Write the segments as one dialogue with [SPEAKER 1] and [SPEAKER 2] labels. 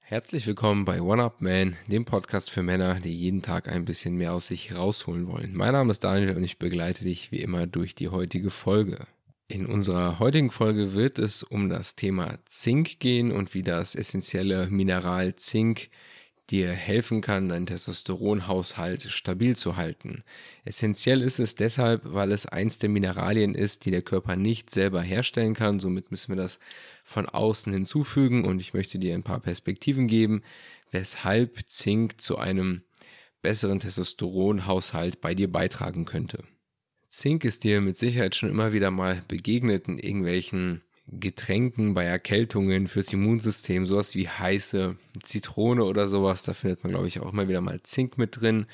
[SPEAKER 1] Herzlich willkommen bei One Up Man, dem Podcast für Männer, die jeden Tag ein bisschen mehr aus sich rausholen wollen. Mein Name ist Daniel und ich begleite dich wie immer durch die heutige Folge. In unserer heutigen Folge wird es um das Thema Zink gehen und wie das essentielle Mineral Zink dir helfen kann, deinen Testosteronhaushalt stabil zu halten. Essentiell ist es deshalb, weil es eins der Mineralien ist, die der Körper nicht selber herstellen kann. Somit müssen wir das von außen hinzufügen und ich möchte dir ein paar Perspektiven geben, weshalb Zink zu einem besseren Testosteronhaushalt bei dir beitragen könnte. Zink ist dir mit Sicherheit schon immer wieder mal begegnet in irgendwelchen Getränken, bei Erkältungen fürs Immunsystem, sowas wie heiße Zitrone oder sowas. Da findet man, glaube ich, auch immer wieder mal Zink mit drin.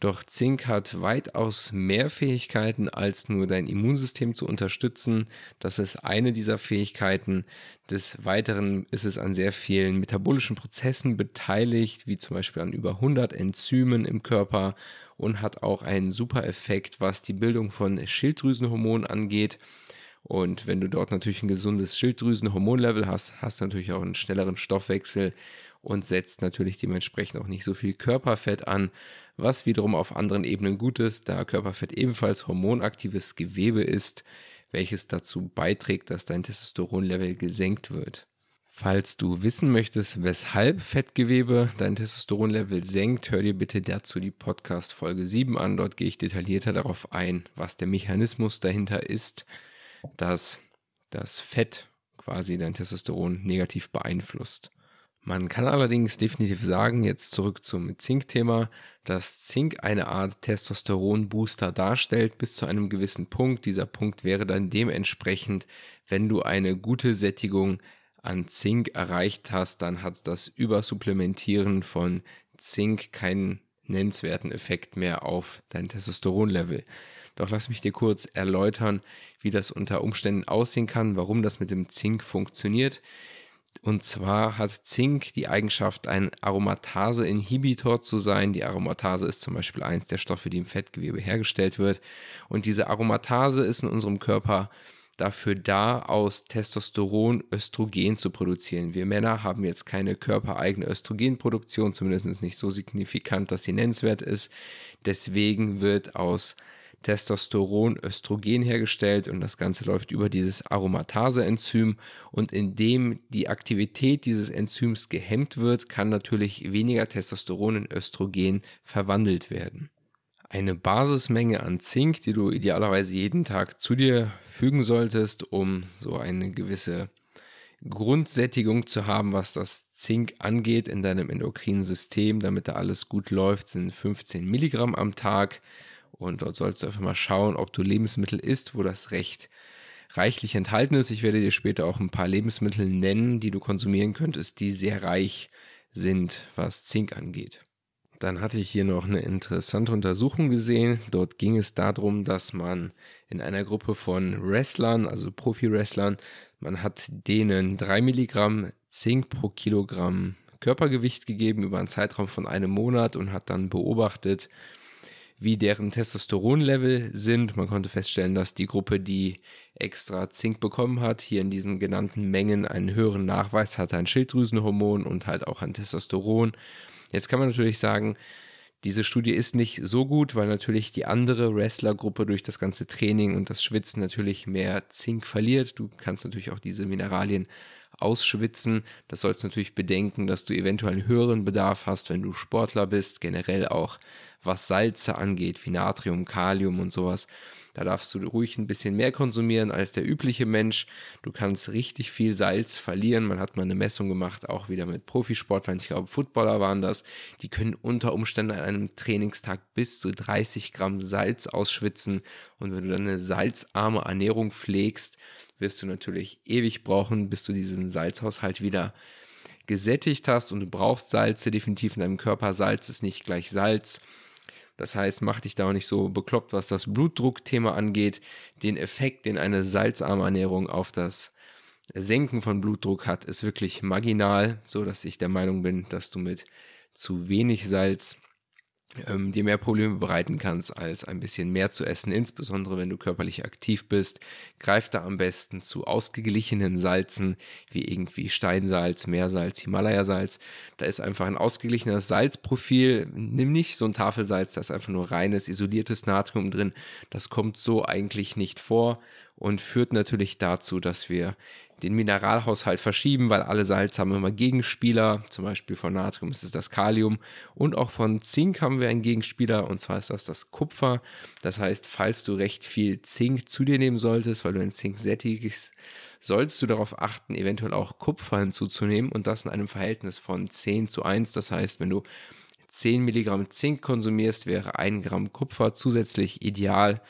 [SPEAKER 1] Doch Zink hat weitaus mehr Fähigkeiten, als nur dein Immunsystem zu unterstützen. Das ist eine dieser Fähigkeiten. Des Weiteren ist es an sehr vielen metabolischen Prozessen beteiligt, wie zum Beispiel an über 100 Enzymen im Körper und hat auch einen super Effekt, was die Bildung von Schilddrüsenhormonen angeht. Und wenn du dort natürlich ein gesundes Schilddrüsenhormonlevel hast, hast du natürlich auch einen schnelleren Stoffwechsel und setzt natürlich dementsprechend auch nicht so viel Körperfett an, was wiederum auf anderen Ebenen gut ist, da Körperfett ebenfalls hormonaktives Gewebe ist, welches dazu beiträgt, dass dein Testosteronlevel gesenkt wird. Falls du wissen möchtest, weshalb Fettgewebe dein Testosteronlevel senkt, hör dir bitte dazu die Podcast Folge 7 an. Dort gehe ich detaillierter darauf ein, was der Mechanismus dahinter ist dass das Fett quasi dein Testosteron negativ beeinflusst. Man kann allerdings definitiv sagen, jetzt zurück zum Zink-Thema, dass Zink eine Art Testosteron-Booster darstellt bis zu einem gewissen Punkt. Dieser Punkt wäre dann dementsprechend, wenn du eine gute Sättigung an Zink erreicht hast, dann hat das Übersupplementieren von Zink keinen nennenswerten Effekt mehr auf dein Testosteronlevel. Doch lass mich dir kurz erläutern, wie das unter Umständen aussehen kann, warum das mit dem Zink funktioniert. Und zwar hat Zink die Eigenschaft, ein Aromatase-Inhibitor zu sein. Die Aromatase ist zum Beispiel eins der Stoffe, die im Fettgewebe hergestellt wird. Und diese Aromatase ist in unserem Körper dafür da, aus Testosteron Östrogen zu produzieren. Wir Männer haben jetzt keine körpereigene Östrogenproduktion, zumindest nicht so signifikant, dass sie nennenswert ist. Deswegen wird aus Testosteron, Östrogen hergestellt und das Ganze läuft über dieses Aromatase-Enzym und indem die Aktivität dieses Enzyms gehemmt wird, kann natürlich weniger Testosteron in Östrogen verwandelt werden. Eine Basismenge an Zink, die du idealerweise jeden Tag zu dir fügen solltest, um so eine gewisse Grundsättigung zu haben, was das Zink angeht in deinem endokrinen System, damit da alles gut läuft, sind 15 Milligramm am Tag. Und dort sollst du einfach mal schauen, ob du Lebensmittel isst, wo das recht reichlich enthalten ist. Ich werde dir später auch ein paar Lebensmittel nennen, die du konsumieren könntest, die sehr reich sind, was Zink angeht. Dann hatte ich hier noch eine interessante Untersuchung gesehen. Dort ging es darum, dass man in einer Gruppe von Wrestlern, also Profi-Wrestlern, man hat denen drei Milligramm Zink pro Kilogramm Körpergewicht gegeben über einen Zeitraum von einem Monat und hat dann beobachtet, wie deren Testosteronlevel sind. Man konnte feststellen, dass die Gruppe, die extra Zink bekommen hat, hier in diesen genannten Mengen einen höheren Nachweis hatte an Schilddrüsenhormon und halt auch an Testosteron. Jetzt kann man natürlich sagen, diese Studie ist nicht so gut, weil natürlich die andere Wrestlergruppe durch das ganze Training und das Schwitzen natürlich mehr Zink verliert. Du kannst natürlich auch diese Mineralien ausschwitzen. Das sollst du natürlich bedenken, dass du eventuell einen höheren Bedarf hast, wenn du Sportler bist, generell auch was Salze angeht, wie Natrium, Kalium und sowas. Da darfst du ruhig ein bisschen mehr konsumieren als der übliche Mensch. Du kannst richtig viel Salz verlieren. Man hat mal eine Messung gemacht, auch wieder mit Profisportlern. Ich glaube, Footballer waren das. Die können unter Umständen an einem Trainingstag bis zu 30 Gramm Salz ausschwitzen. Und wenn du dann eine salzarme Ernährung pflegst, wirst du natürlich ewig brauchen, bis du diesen Salzhaushalt wieder gesättigt hast und du brauchst Salze definitiv in deinem Körper. Salz ist nicht gleich Salz. Das heißt, mach dich da auch nicht so bekloppt, was das Blutdruckthema angeht. Den Effekt, den eine salzarme Ernährung auf das Senken von Blutdruck hat, ist wirklich marginal, so dass ich der Meinung bin, dass du mit zu wenig Salz ähm, dir mehr Probleme bereiten kannst, als ein bisschen mehr zu essen, insbesondere wenn du körperlich aktiv bist. Greif da am besten zu ausgeglichenen Salzen, wie irgendwie Steinsalz, Meersalz, Himalaya-Salz. Da ist einfach ein ausgeglichenes Salzprofil. Nimm nicht so ein Tafelsalz, da ist einfach nur reines, isoliertes Natrium drin. Das kommt so eigentlich nicht vor und führt natürlich dazu, dass wir den Mineralhaushalt verschieben, weil alle Salze haben immer Gegenspieler. Zum Beispiel von Natrium ist es das Kalium und auch von Zink haben wir einen Gegenspieler und zwar ist das das Kupfer. Das heißt, falls du recht viel Zink zu dir nehmen solltest, weil du ein Zink sättigst, solltest du darauf achten, eventuell auch Kupfer hinzuzunehmen und das in einem Verhältnis von 10 zu 1. Das heißt, wenn du 10 Milligramm Zink konsumierst, wäre ein Gramm Kupfer zusätzlich ideal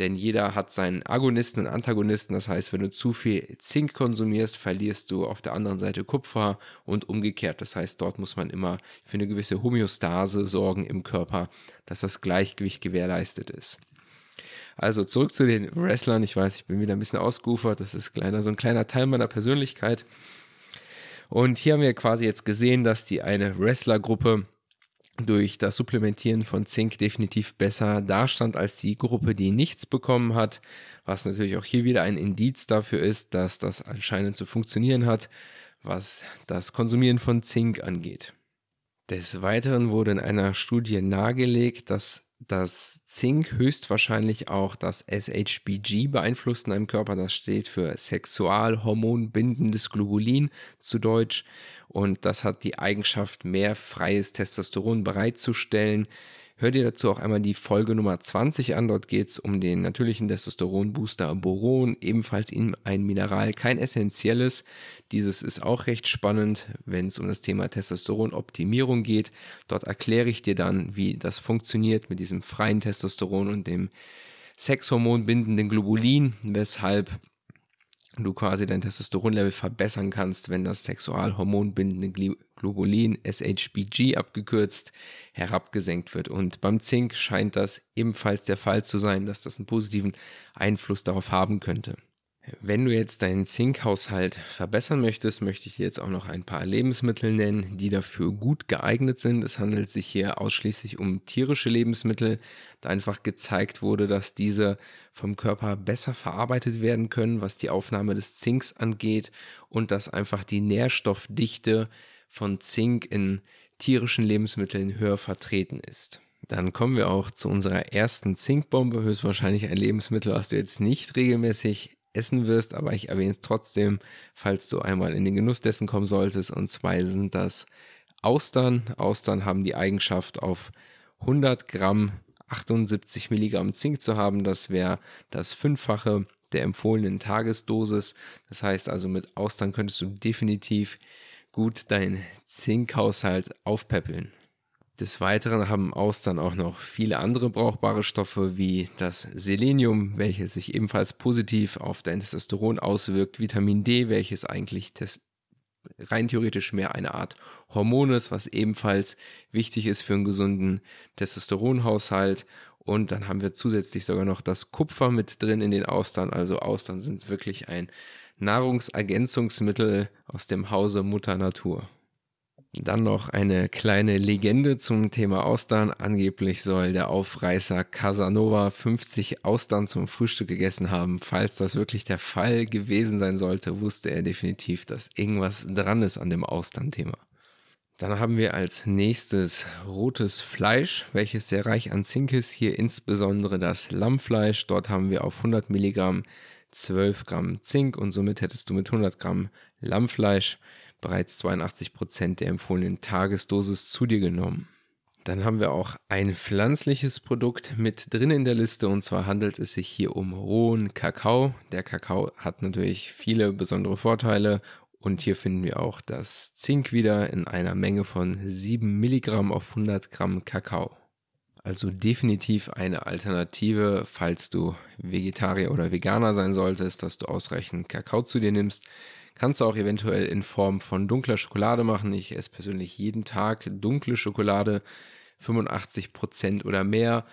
[SPEAKER 1] denn jeder hat seinen Agonisten und Antagonisten. Das heißt, wenn du zu viel Zink konsumierst, verlierst du auf der anderen Seite Kupfer und umgekehrt. Das heißt, dort muss man immer für eine gewisse Homöostase sorgen im Körper, dass das Gleichgewicht gewährleistet ist. Also zurück zu den Wrestlern. Ich weiß, ich bin wieder ein bisschen ausgeufert. Das ist kleiner, so ein kleiner Teil meiner Persönlichkeit. Und hier haben wir quasi jetzt gesehen, dass die eine Wrestlergruppe durch das Supplementieren von Zink definitiv besser dastand als die Gruppe, die nichts bekommen hat, was natürlich auch hier wieder ein Indiz dafür ist, dass das anscheinend zu funktionieren hat, was das Konsumieren von Zink angeht. Des Weiteren wurde in einer Studie nahegelegt, dass das Zink höchstwahrscheinlich auch das SHBG beeinflusst in einem Körper. Das steht für Sexualhormonbindendes Globulin zu Deutsch. Und das hat die Eigenschaft, mehr freies Testosteron bereitzustellen. Hör dir dazu auch einmal die Folge Nummer 20 an. Dort geht es um den natürlichen Testosteronbooster Boron, ebenfalls ein Mineral, kein essentielles. Dieses ist auch recht spannend, wenn es um das Thema Testosteronoptimierung geht. Dort erkläre ich dir dann, wie das funktioniert mit diesem freien Testosteron und dem Sexhormon bindenden Globulin, weshalb du quasi dein Testosteronlevel verbessern kannst, wenn das Sexualhormonbindende Globulin, SHBG abgekürzt, herabgesenkt wird. Und beim Zink scheint das ebenfalls der Fall zu sein, dass das einen positiven Einfluss darauf haben könnte. Wenn du jetzt deinen Zinkhaushalt verbessern möchtest, möchte ich dir jetzt auch noch ein paar Lebensmittel nennen, die dafür gut geeignet sind. Es handelt sich hier ausschließlich um tierische Lebensmittel, da einfach gezeigt wurde, dass diese vom Körper besser verarbeitet werden können, was die Aufnahme des Zinks angeht und dass einfach die Nährstoffdichte von Zink in tierischen Lebensmitteln höher vertreten ist. Dann kommen wir auch zu unserer ersten Zinkbombe, höchstwahrscheinlich ein Lebensmittel, was du jetzt nicht regelmäßig essen wirst, aber ich erwähne es trotzdem, falls du einmal in den Genuss dessen kommen solltest. Und zwar sind das Austern. Austern haben die Eigenschaft, auf 100 Gramm 78 Milligramm Zink zu haben. Das wäre das Fünffache der empfohlenen Tagesdosis. Das heißt also, mit Austern könntest du definitiv gut deinen Zinkhaushalt aufpäppeln. Des Weiteren haben Austern auch noch viele andere brauchbare Stoffe wie das Selenium, welches sich ebenfalls positiv auf dein Testosteron auswirkt, Vitamin D, welches eigentlich rein theoretisch mehr eine Art Hormon ist, was ebenfalls wichtig ist für einen gesunden Testosteronhaushalt. Und dann haben wir zusätzlich sogar noch das Kupfer mit drin in den Austern. Also Austern sind wirklich ein Nahrungsergänzungsmittel aus dem Hause Mutter Natur. Dann noch eine kleine Legende zum Thema Austern. Angeblich soll der Aufreißer Casanova 50 Austern zum Frühstück gegessen haben. Falls das wirklich der Fall gewesen sein sollte, wusste er definitiv, dass irgendwas dran ist an dem Austern-Thema. Dann haben wir als nächstes rotes Fleisch, welches sehr reich an Zink ist. Hier insbesondere das Lammfleisch. Dort haben wir auf 100 Milligramm 12 Gramm Zink und somit hättest du mit 100 Gramm Lammfleisch bereits 82 Prozent der empfohlenen Tagesdosis zu dir genommen. Dann haben wir auch ein pflanzliches Produkt mit drin in der Liste und zwar handelt es sich hier um rohen Kakao. Der Kakao hat natürlich viele besondere Vorteile und hier finden wir auch das Zink wieder in einer Menge von 7 Milligramm auf 100 Gramm Kakao. Also definitiv eine Alternative, falls du Vegetarier oder Veganer sein solltest, dass du ausreichend Kakao zu dir nimmst. Kannst du auch eventuell in Form von dunkler Schokolade machen. Ich esse persönlich jeden Tag dunkle Schokolade, 85 Prozent oder mehr.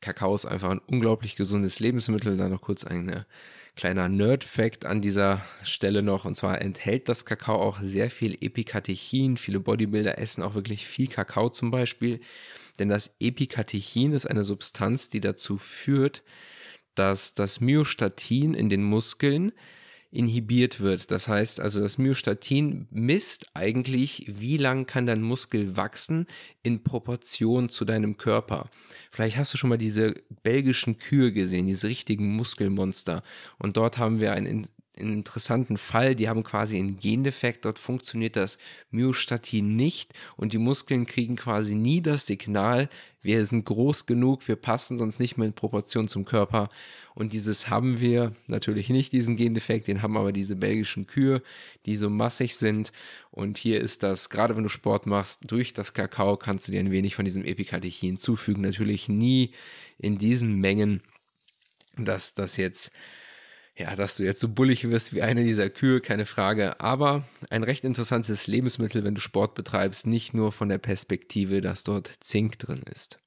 [SPEAKER 1] Kakao ist einfach ein unglaublich gesundes Lebensmittel. Dann noch kurz ein kleiner Nerd-Fact an dieser Stelle noch. Und zwar enthält das Kakao auch sehr viel Epikatechin. Viele Bodybuilder essen auch wirklich viel Kakao zum Beispiel. denn das Epikatechin ist eine Substanz, die dazu führt, dass das Myostatin in den Muskeln inhibiert wird. Das heißt also, das Myostatin misst eigentlich, wie lang kann dein Muskel wachsen in Proportion zu deinem Körper. Vielleicht hast du schon mal diese belgischen Kühe gesehen, diese richtigen Muskelmonster. Und dort haben wir ein einen interessanten Fall. Die haben quasi einen Gendefekt. Dort funktioniert das Myostatin nicht und die Muskeln kriegen quasi nie das Signal, wir sind groß genug, wir passen sonst nicht mehr in Proportion zum Körper. Und dieses haben wir natürlich nicht, diesen Gendefekt, den haben aber diese belgischen Kühe, die so massig sind. Und hier ist das, gerade wenn du Sport machst, durch das Kakao kannst du dir ein wenig von diesem Epikatechin zufügen. Natürlich nie in diesen Mengen, dass das jetzt ja, dass du jetzt so bullig wirst wie eine dieser Kühe, keine Frage. Aber ein recht interessantes Lebensmittel, wenn du Sport betreibst, nicht nur von der Perspektive, dass dort Zink drin ist.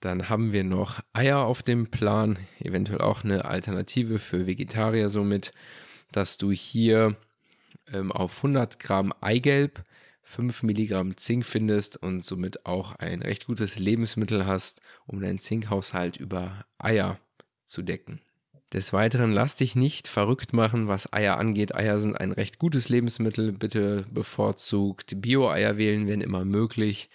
[SPEAKER 1] Dann haben wir noch Eier auf dem Plan, eventuell auch eine Alternative für Vegetarier somit, dass du hier ähm, auf 100 Gramm Eigelb 5 Milligramm Zink findest und somit auch ein recht gutes Lebensmittel hast, um deinen Zinkhaushalt über Eier zu decken. Des Weiteren lass dich nicht verrückt machen, was Eier angeht. Eier sind ein recht gutes Lebensmittel. Bitte bevorzugt Bio-Eier wählen, wenn immer möglich.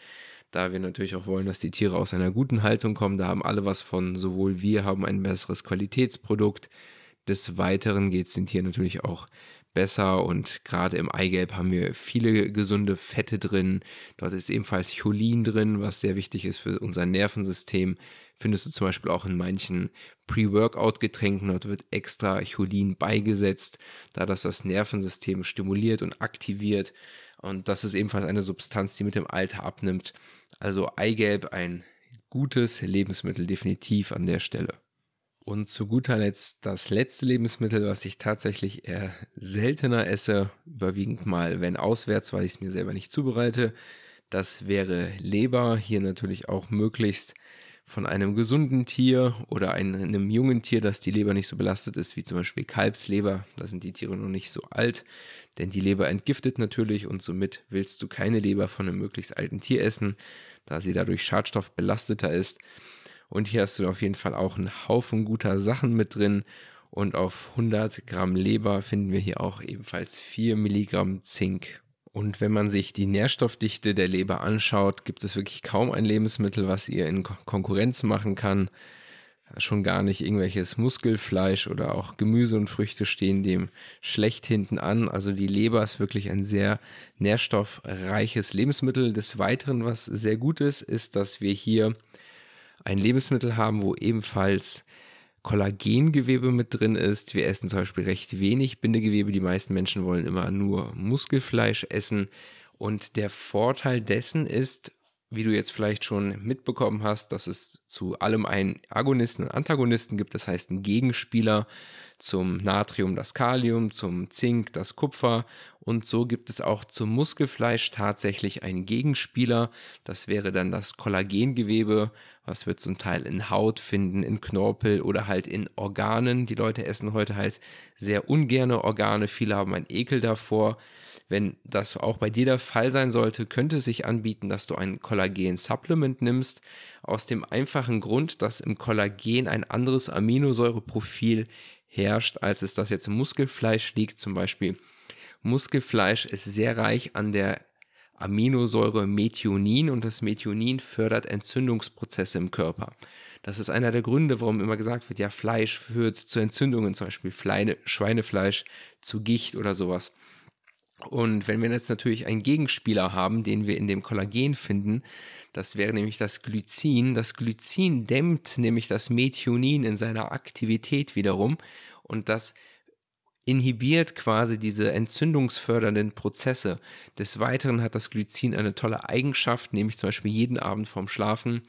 [SPEAKER 1] Da wir natürlich auch wollen, dass die Tiere aus einer guten Haltung kommen. Da haben alle was von. Sowohl wir haben ein besseres Qualitätsprodukt. Des Weiteren geht es den Tieren natürlich auch besser und gerade im Eigelb haben wir viele gesunde Fette drin. Dort ist ebenfalls Cholin drin, was sehr wichtig ist für unser Nervensystem findest du zum Beispiel auch in manchen Pre-Workout-Getränken. Dort wird extra Cholin beigesetzt, da das das Nervensystem stimuliert und aktiviert. Und das ist ebenfalls eine Substanz, die mit dem Alter abnimmt. Also Eigelb, ein gutes Lebensmittel definitiv an der Stelle. Und zu guter Letzt das letzte Lebensmittel, was ich tatsächlich eher seltener esse, überwiegend mal, wenn auswärts, weil ich es mir selber nicht zubereite. Das wäre Leber. Hier natürlich auch möglichst von einem gesunden Tier oder einem jungen Tier, das die Leber nicht so belastet ist, wie zum Beispiel Kalbsleber. Da sind die Tiere noch nicht so alt, denn die Leber entgiftet natürlich und somit willst du keine Leber von einem möglichst alten Tier essen, da sie dadurch schadstoffbelasteter ist. Und hier hast du auf jeden Fall auch einen Haufen guter Sachen mit drin. Und auf 100 Gramm Leber finden wir hier auch ebenfalls 4 Milligramm Zink und wenn man sich die Nährstoffdichte der Leber anschaut, gibt es wirklich kaum ein Lebensmittel, was ihr in Konkurrenz machen kann. Schon gar nicht irgendwelches Muskelfleisch oder auch Gemüse und Früchte stehen dem schlecht hinten an. Also die Leber ist wirklich ein sehr nährstoffreiches Lebensmittel. Des Weiteren, was sehr gut ist, ist, dass wir hier ein Lebensmittel haben, wo ebenfalls Kollagengewebe mit drin ist. Wir essen zum Beispiel recht wenig Bindegewebe. Die meisten Menschen wollen immer nur Muskelfleisch essen. Und der Vorteil dessen ist, wie du jetzt vielleicht schon mitbekommen hast, dass es zu allem einen Agonisten und Antagonisten gibt, das heißt einen Gegenspieler zum Natrium das Kalium, zum Zink das Kupfer und so gibt es auch zum Muskelfleisch tatsächlich einen Gegenspieler. Das wäre dann das Kollagengewebe, was wir zum Teil in Haut finden, in Knorpel oder halt in Organen. Die Leute essen heute halt sehr ungerne Organe. Viele haben einen Ekel davor. Wenn das auch bei dir der Fall sein sollte, könnte es sich anbieten, dass du ein Kollagen-Supplement nimmst. Aus dem einfachen Grund, dass im Kollagen ein anderes Aminosäureprofil herrscht, als es das jetzt im Muskelfleisch liegt. Zum Beispiel Muskelfleisch ist sehr reich an der Aminosäure Methionin und das Methionin fördert Entzündungsprozesse im Körper. Das ist einer der Gründe, warum immer gesagt wird, ja, Fleisch führt zu Entzündungen, zum Beispiel Schweinefleisch zu Gicht oder sowas. Und wenn wir jetzt natürlich einen Gegenspieler haben, den wir in dem Kollagen finden, das wäre nämlich das Glycin. Das Glycin dämmt nämlich das Methionin in seiner Aktivität wiederum und das inhibiert quasi diese entzündungsfördernden Prozesse. Des Weiteren hat das Glycin eine tolle Eigenschaft, nämlich zum Beispiel jeden Abend vorm Schlafen,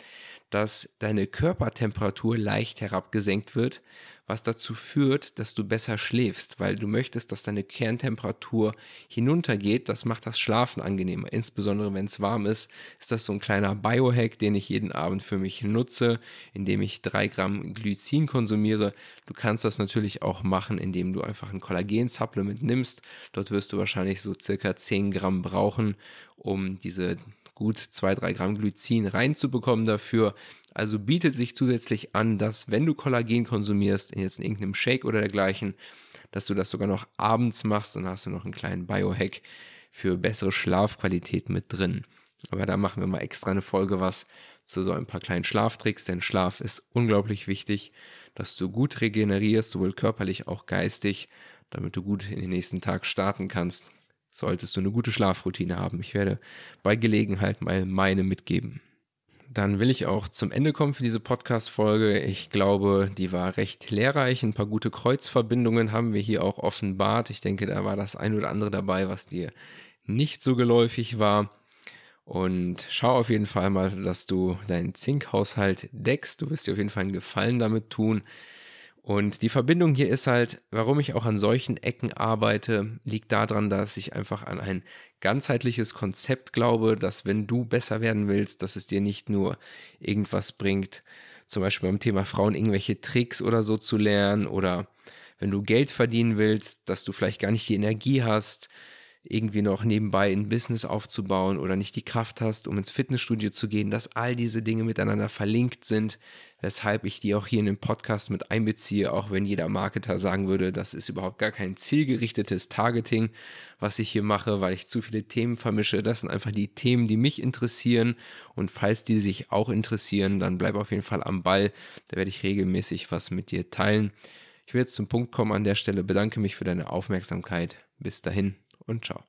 [SPEAKER 1] dass deine Körpertemperatur leicht herabgesenkt wird, was dazu führt, dass du besser schläfst, weil du möchtest, dass deine Kerntemperatur hinuntergeht. Das macht das Schlafen angenehmer. Insbesondere wenn es warm ist, ist das so ein kleiner Biohack, den ich jeden Abend für mich nutze, indem ich drei Gramm Glycin konsumiere. Du kannst das natürlich auch machen, indem du einfach ein Kollagen-Supplement nimmst. Dort wirst du wahrscheinlich so circa 10 Gramm brauchen, um diese gut 2-3 Gramm Glycin reinzubekommen dafür. Also bietet sich zusätzlich an, dass wenn du Kollagen konsumierst, jetzt in irgendeinem Shake oder dergleichen, dass du das sogar noch abends machst und hast du noch einen kleinen Biohack für bessere Schlafqualität mit drin. Aber da machen wir mal extra eine Folge was zu so ein paar kleinen Schlaftricks, denn Schlaf ist unglaublich wichtig, dass du gut regenerierst, sowohl körperlich auch geistig, damit du gut in den nächsten Tag starten kannst. Solltest du eine gute Schlafroutine haben. Ich werde bei Gelegenheit mal meine mitgeben. Dann will ich auch zum Ende kommen für diese Podcast-Folge. Ich glaube, die war recht lehrreich. Ein paar gute Kreuzverbindungen haben wir hier auch offenbart. Ich denke, da war das ein oder andere dabei, was dir nicht so geläufig war. Und schau auf jeden Fall mal, dass du deinen Zinkhaushalt deckst. Du wirst dir auf jeden Fall einen Gefallen damit tun. Und die Verbindung hier ist halt, warum ich auch an solchen Ecken arbeite, liegt daran, dass ich einfach an ein ganzheitliches Konzept glaube, dass wenn du besser werden willst, dass es dir nicht nur irgendwas bringt, zum Beispiel beim Thema Frauen irgendwelche Tricks oder so zu lernen oder wenn du Geld verdienen willst, dass du vielleicht gar nicht die Energie hast, irgendwie noch nebenbei ein Business aufzubauen oder nicht die Kraft hast, um ins Fitnessstudio zu gehen, dass all diese Dinge miteinander verlinkt sind, weshalb ich die auch hier in den Podcast mit einbeziehe, auch wenn jeder Marketer sagen würde, das ist überhaupt gar kein zielgerichtetes Targeting, was ich hier mache, weil ich zu viele Themen vermische. Das sind einfach die Themen, die mich interessieren und falls die sich auch interessieren, dann bleib auf jeden Fall am Ball, da werde ich regelmäßig was mit dir teilen. Ich will jetzt zum Punkt kommen an der Stelle, bedanke mich für deine Aufmerksamkeit. Bis dahin und ciao.